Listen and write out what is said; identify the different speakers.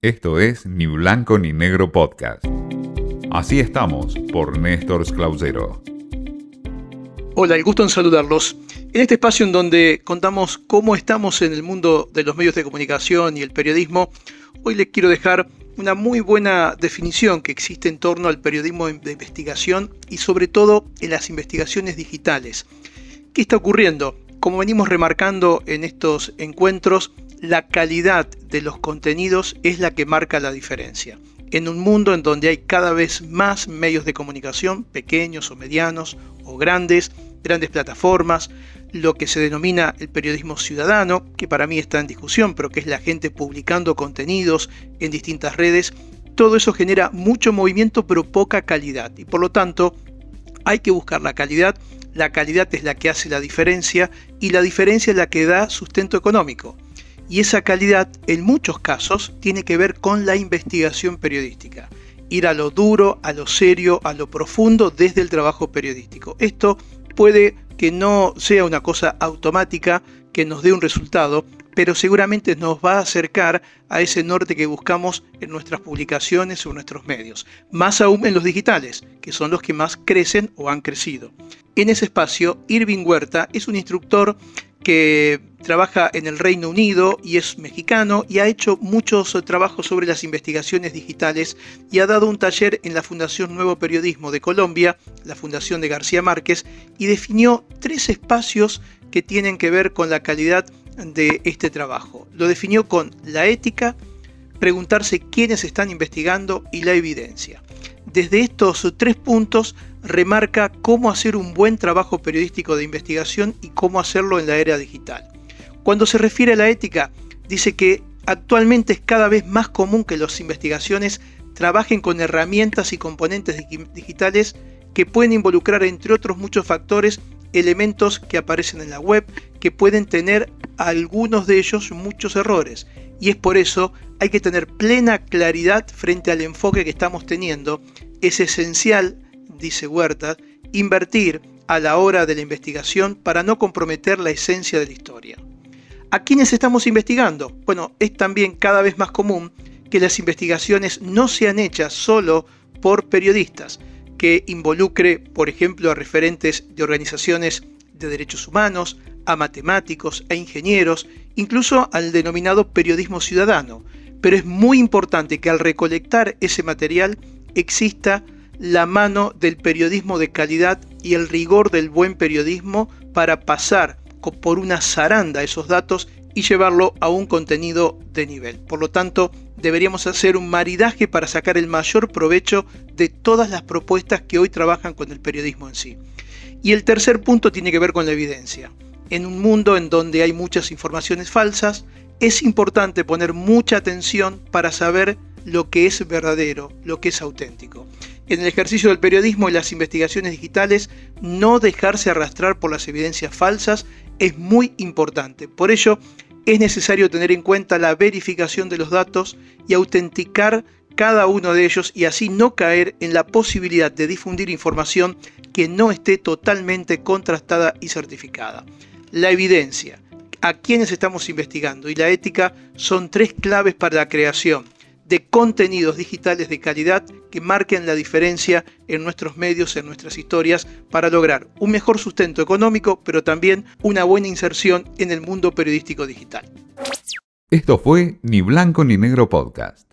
Speaker 1: Esto es Ni Blanco ni Negro Podcast. Así estamos por Néstor Clausero.
Speaker 2: Hola, el gusto en saludarlos. En este espacio en donde contamos cómo estamos en el mundo de los medios de comunicación y el periodismo, hoy les quiero dejar una muy buena definición que existe en torno al periodismo de investigación y sobre todo en las investigaciones digitales. ¿Qué está ocurriendo? Como venimos remarcando en estos encuentros, la calidad de los contenidos es la que marca la diferencia. En un mundo en donde hay cada vez más medios de comunicación, pequeños o medianos o grandes, grandes plataformas, lo que se denomina el periodismo ciudadano, que para mí está en discusión, pero que es la gente publicando contenidos en distintas redes, todo eso genera mucho movimiento pero poca calidad y por lo tanto hay que buscar la calidad, la calidad es la que hace la diferencia y la diferencia es la que da sustento económico. Y esa calidad en muchos casos tiene que ver con la investigación periodística. Ir a lo duro, a lo serio, a lo profundo desde el trabajo periodístico. Esto puede que no sea una cosa automática que nos dé un resultado, pero seguramente nos va a acercar a ese norte que buscamos en nuestras publicaciones o en nuestros medios, más aún en los digitales, que son los que más crecen o han crecido. En ese espacio, Irving Huerta es un instructor que trabaja en el Reino Unido y es mexicano y ha hecho muchos trabajos sobre las investigaciones digitales y ha dado un taller en la Fundación Nuevo Periodismo de Colombia, la Fundación de García Márquez, y definió tres espacios que tienen que ver con la calidad de este trabajo. Lo definió con la ética, preguntarse quiénes están investigando y la evidencia. Desde estos tres puntos remarca cómo hacer un buen trabajo periodístico de investigación y cómo hacerlo en la era digital. Cuando se refiere a la ética, dice que actualmente es cada vez más común que las investigaciones trabajen con herramientas y componentes digitales que pueden involucrar, entre otros muchos factores, elementos que aparecen en la web que pueden tener algunos de ellos muchos errores. Y es por eso hay que tener plena claridad frente al enfoque que estamos teniendo. Es esencial, dice Huerta, invertir a la hora de la investigación para no comprometer la esencia de la historia. ¿A quiénes estamos investigando? Bueno, es también cada vez más común que las investigaciones no sean hechas solo por periodistas, que involucre, por ejemplo, a referentes de organizaciones de derechos humanos, a matemáticos, a ingenieros, incluso al denominado periodismo ciudadano. Pero es muy importante que al recolectar ese material exista la mano del periodismo de calidad y el rigor del buen periodismo para pasar por una zaranda esos datos y llevarlo a un contenido de nivel. Por lo tanto, deberíamos hacer un maridaje para sacar el mayor provecho de todas las propuestas que hoy trabajan con el periodismo en sí. Y el tercer punto tiene que ver con la evidencia. En un mundo en donde hay muchas informaciones falsas, es importante poner mucha atención para saber lo que es verdadero, lo que es auténtico. En el ejercicio del periodismo y las investigaciones digitales, no dejarse arrastrar por las evidencias falsas es muy importante. Por ello, es necesario tener en cuenta la verificación de los datos y autenticar cada uno de ellos y así no caer en la posibilidad de difundir información que no esté totalmente contrastada y certificada. La evidencia, a quienes estamos investigando y la ética son tres claves para la creación de contenidos digitales de calidad que marquen la diferencia en nuestros medios, en nuestras historias, para lograr un mejor sustento económico, pero también una buena inserción en el mundo periodístico digital.
Speaker 1: Esto fue Ni Blanco ni Negro Podcast.